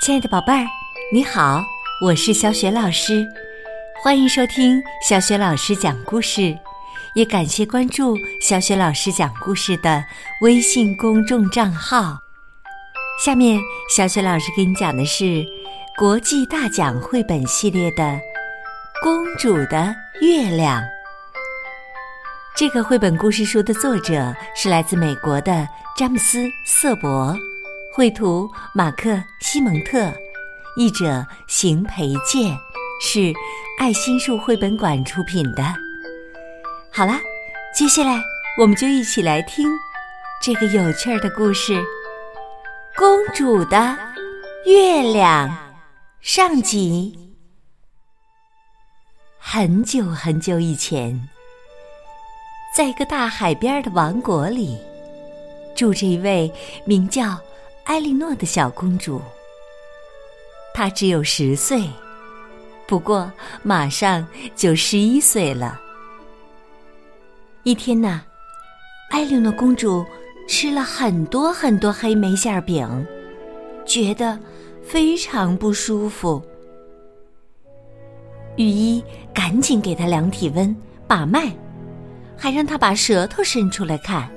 亲爱的宝贝儿，你好，我是小雪老师，欢迎收听小雪老师讲故事，也感谢关注小雪老师讲故事的微信公众账号。下面，小雪老师给你讲的是国际大奖绘本系列的《公主的月亮》。这个绘本故事书的作者是来自美国的詹姆斯·瑟伯。绘图马克·西蒙特，译者邢培建，是爱心树绘本馆出品的。好啦，接下来我们就一起来听这个有趣儿的故事《公主的月亮》上集。很久很久以前，在一个大海边的王国里，住着一位名叫……艾莉诺的小公主，她只有十岁，不过马上就十一岁了。一天呐，艾莉诺公主吃了很多很多黑莓馅饼，觉得非常不舒服。御医赶紧给她量体温、把脉，还让她把舌头伸出来看。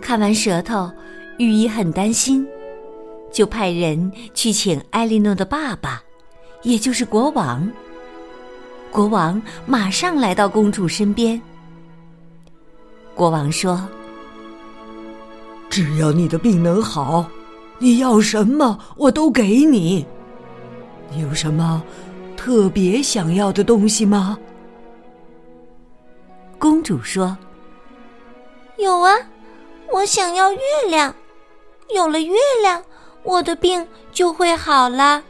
看完舌头。御医很担心，就派人去请艾莉诺的爸爸，也就是国王。国王马上来到公主身边。国王说：“只要你的病能好，你要什么我都给你。你有什么特别想要的东西吗？”公主说：“有啊，我想要月亮。”有了月亮，我的病就会好了。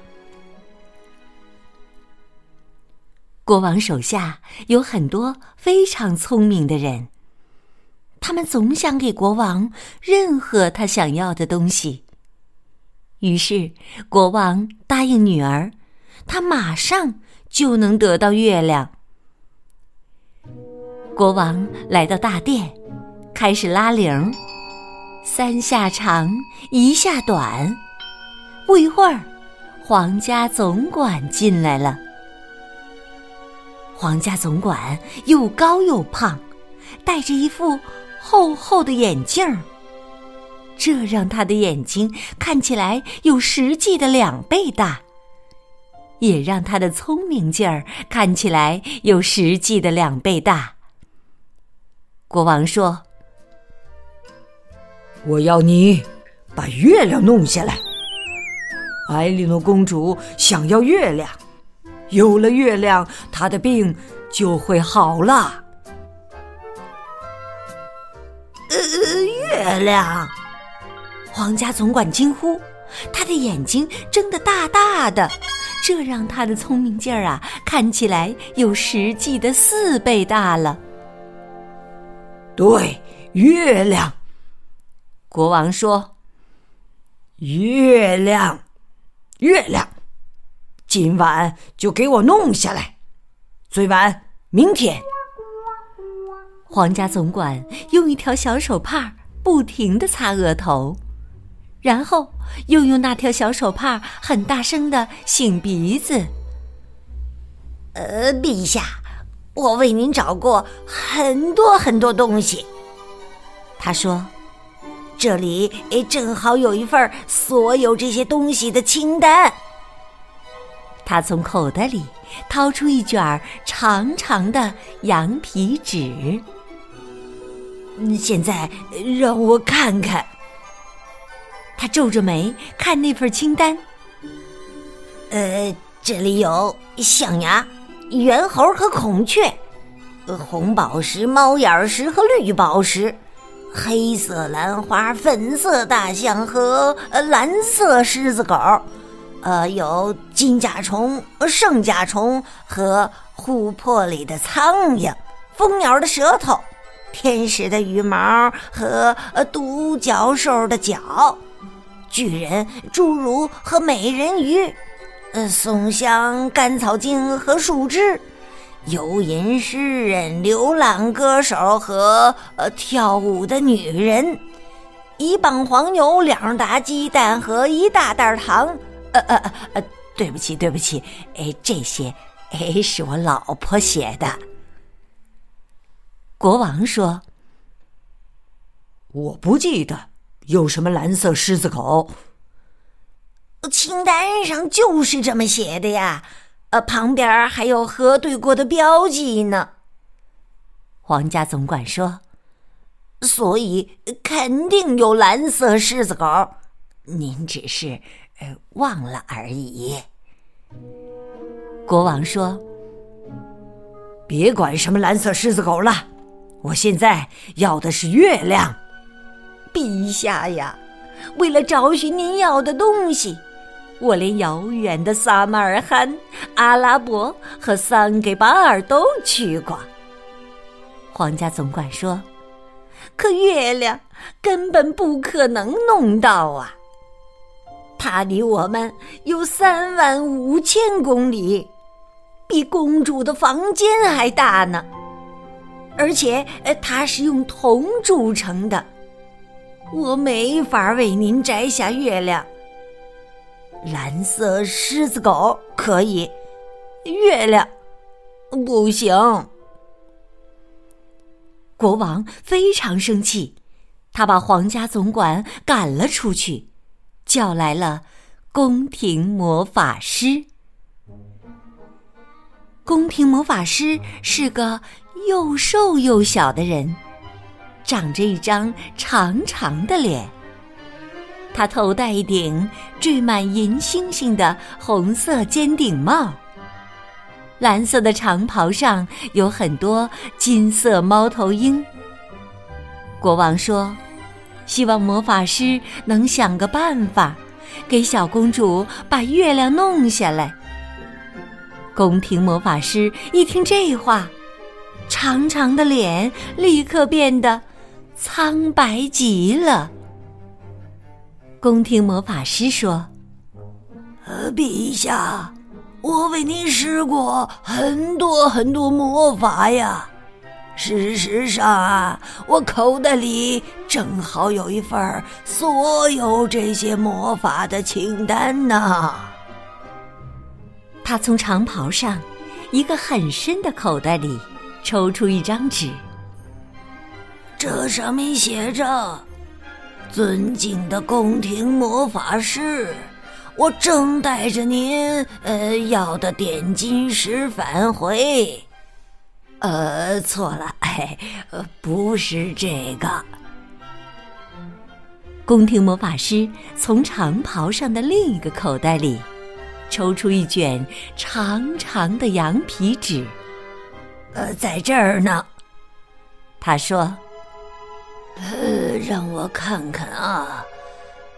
国王手下有很多非常聪明的人，他们总想给国王任何他想要的东西。于是，国王答应女儿，他马上就能得到月亮。国王来到大殿，开始拉铃。三下长，一下短。不一会儿，皇家总管进来了。皇家总管又高又胖，戴着一副厚厚的眼镜儿，这让他的眼睛看起来有实际的两倍大，也让他的聪明劲儿看起来有实际的两倍大。国王说。我要你把月亮弄下来。艾莉诺公主想要月亮，有了月亮，她的病就会好了。月亮！皇家总管惊呼，他的眼睛睁得大大的，这让他的聪明劲儿啊，看起来有实际的四倍大了。对，月亮。国王说：“月亮，月亮，今晚就给我弄下来，最晚明天。”皇家总管用一条小手帕不停的擦额头，然后又用那条小手帕很大声的擤鼻子。呃，陛下，我为您找过很多很多东西。他说。这里诶，正好有一份所有这些东西的清单。他从口袋里掏出一卷长长的羊皮纸。现在让我看看。他皱着眉看那份清单。呃，这里有象牙、猿猴和孔雀，红宝石、猫眼石和绿宝石。黑色兰花、粉色大象和蓝色狮子狗，呃，有金甲虫、圣甲虫和琥珀里的苍蝇，蜂鸟的舌头，天使的羽毛和独角兽的角，巨人、侏儒和美人鱼，呃，松香、甘草精和树枝。游吟诗人、流浪歌手和呃跳舞的女人，一磅黄牛、两打鸡蛋和一大袋糖，呃呃呃，对不起，对不起，哎，这些哎是我老婆写的。国王说：“我不记得有什么蓝色狮子狗。清单上就是这么写的呀，呃，旁边还有核对过的标记呢。”皇家总管说：“所以肯定有蓝色狮子狗，您只是呃忘了而已。”国王说：“别管什么蓝色狮子狗了，我现在要的是月亮。”陛下呀，为了找寻您要的东西，我连遥远的撒马尔罕、阿拉伯和桑给巴尔都去过。皇家总管说：“可月亮根本不可能弄到啊！它离我们有三万五千公里，比公主的房间还大呢。而且，它是用铜铸成的，我没法为您摘下月亮。蓝色狮子狗可以，月亮不行。”国王非常生气，他把皇家总管赶了出去，叫来了宫廷魔法师。宫廷魔法师是个又瘦又小的人，长着一张长长的脸。他头戴一顶缀满银星星的红色尖顶帽。蓝色的长袍上有很多金色猫头鹰。国王说：“希望魔法师能想个办法，给小公主把月亮弄下来。”宫廷魔法师一听这话，长长的脸立刻变得苍白极了。宫廷魔法师说：“呃，陛下。”我为您施过很多很多魔法呀，事实上啊，我口袋里正好有一份所有这些魔法的清单呢。他从长袍上一个很深的口袋里抽出一张纸，这上面写着：“尊敬的宫廷魔法师。”我正带着您呃要的点金石返回，呃，错了，哎，呃，不是这个。宫廷魔法师从长袍上的另一个口袋里抽出一卷长长的羊皮纸，呃，在这儿呢。他说：“呃，让我看看啊，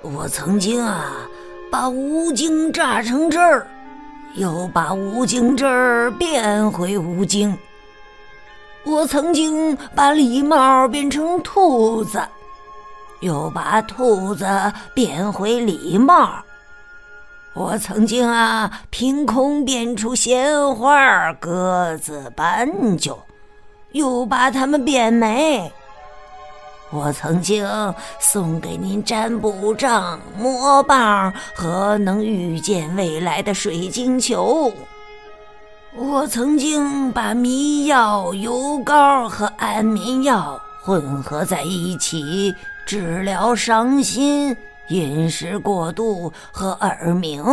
我曾经啊。”把吴京榨成汁儿，又把吴京汁儿变回吴京。我曾经把狸猫变成兔子，又把兔子变回狸猫。我曾经啊，凭空变出鲜花、鸽子、斑鸠，又把它们变没。我曾经送给您占卜杖、魔棒和能预见未来的水晶球。我曾经把迷药、油膏和安眠药混合在一起，治疗伤心、饮食过度和耳鸣。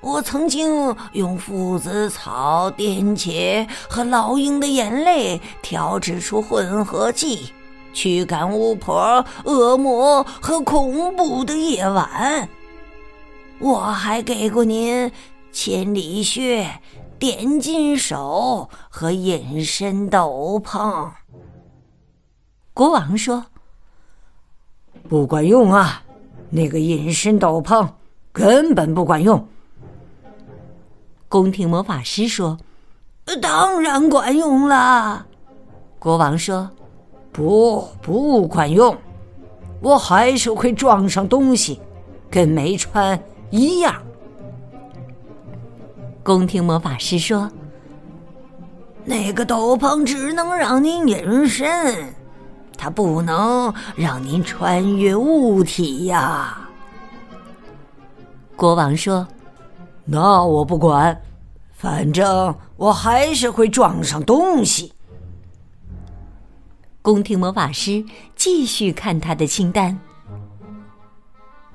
我曾经用附子草、颠茄和老鹰的眼泪调制出混合剂。驱赶巫婆、恶魔和恐怖的夜晚。我还给过您千里靴、点金手和隐身斗篷。国王说：“不管用啊，那个隐身斗篷根本不管用。”宫廷魔法师说：“当然管用了。”国王说。不，不管用，我还是会撞上东西，跟没穿一样。宫廷魔法师说：“那个斗篷只能让您隐身，它不能让您穿越物体呀。”国王说：“那我不管，反正我还是会撞上东西。”宫廷魔法师继续看他的清单。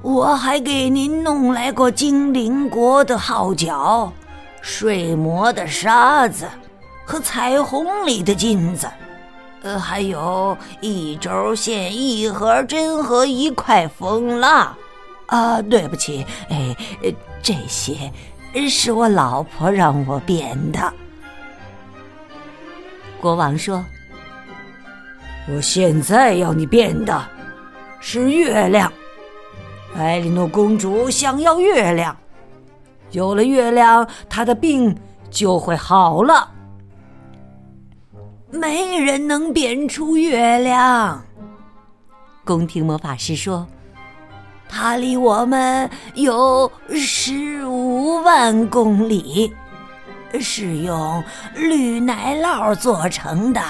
我还给您弄来过精灵国的号角、睡魔的沙子和彩虹里的金子，呃，还有一轴线、一盒针和一块蜂蜡。啊，对不起，哎，这些是我老婆让我变的。国王说。我现在要你变的是月亮，艾莉诺公主想要月亮，有了月亮，她的病就会好了。没人能变出月亮，宫廷魔法师说，它离我们有十五万公里，是用绿奶酪做成的。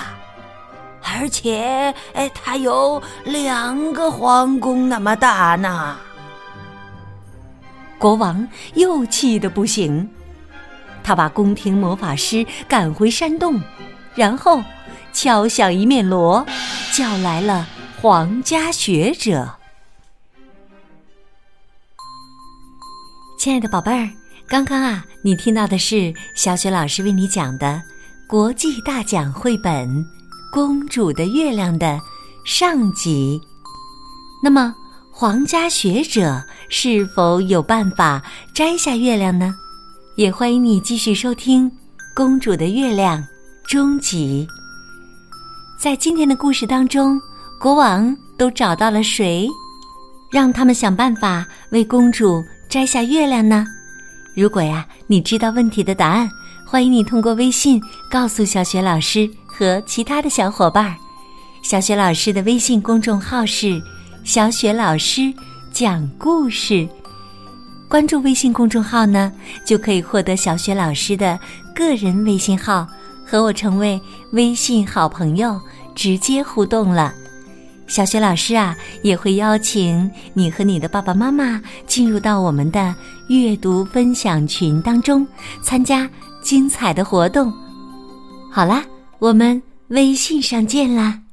而且，哎，它有两个皇宫那么大呢。国王又气得不行，他把宫廷魔法师赶回山洞，然后敲响一面锣，叫来了皇家学者。亲爱的宝贝儿，刚刚啊，你听到的是小雪老师为你讲的国际大奖绘本。公主的月亮的上集，那么皇家学者是否有办法摘下月亮呢？也欢迎你继续收听《公主的月亮》终极。在今天的故事当中，国王都找到了谁，让他们想办法为公主摘下月亮呢？如果呀，你知道问题的答案，欢迎你通过微信告诉小雪老师。和其他的小伙伴，小雪老师的微信公众号是“小雪老师讲故事”。关注微信公众号呢，就可以获得小雪老师的个人微信号，和我成为微信好朋友，直接互动了。小雪老师啊，也会邀请你和你的爸爸妈妈进入到我们的阅读分享群当中，参加精彩的活动。好啦。我们微信上见啦！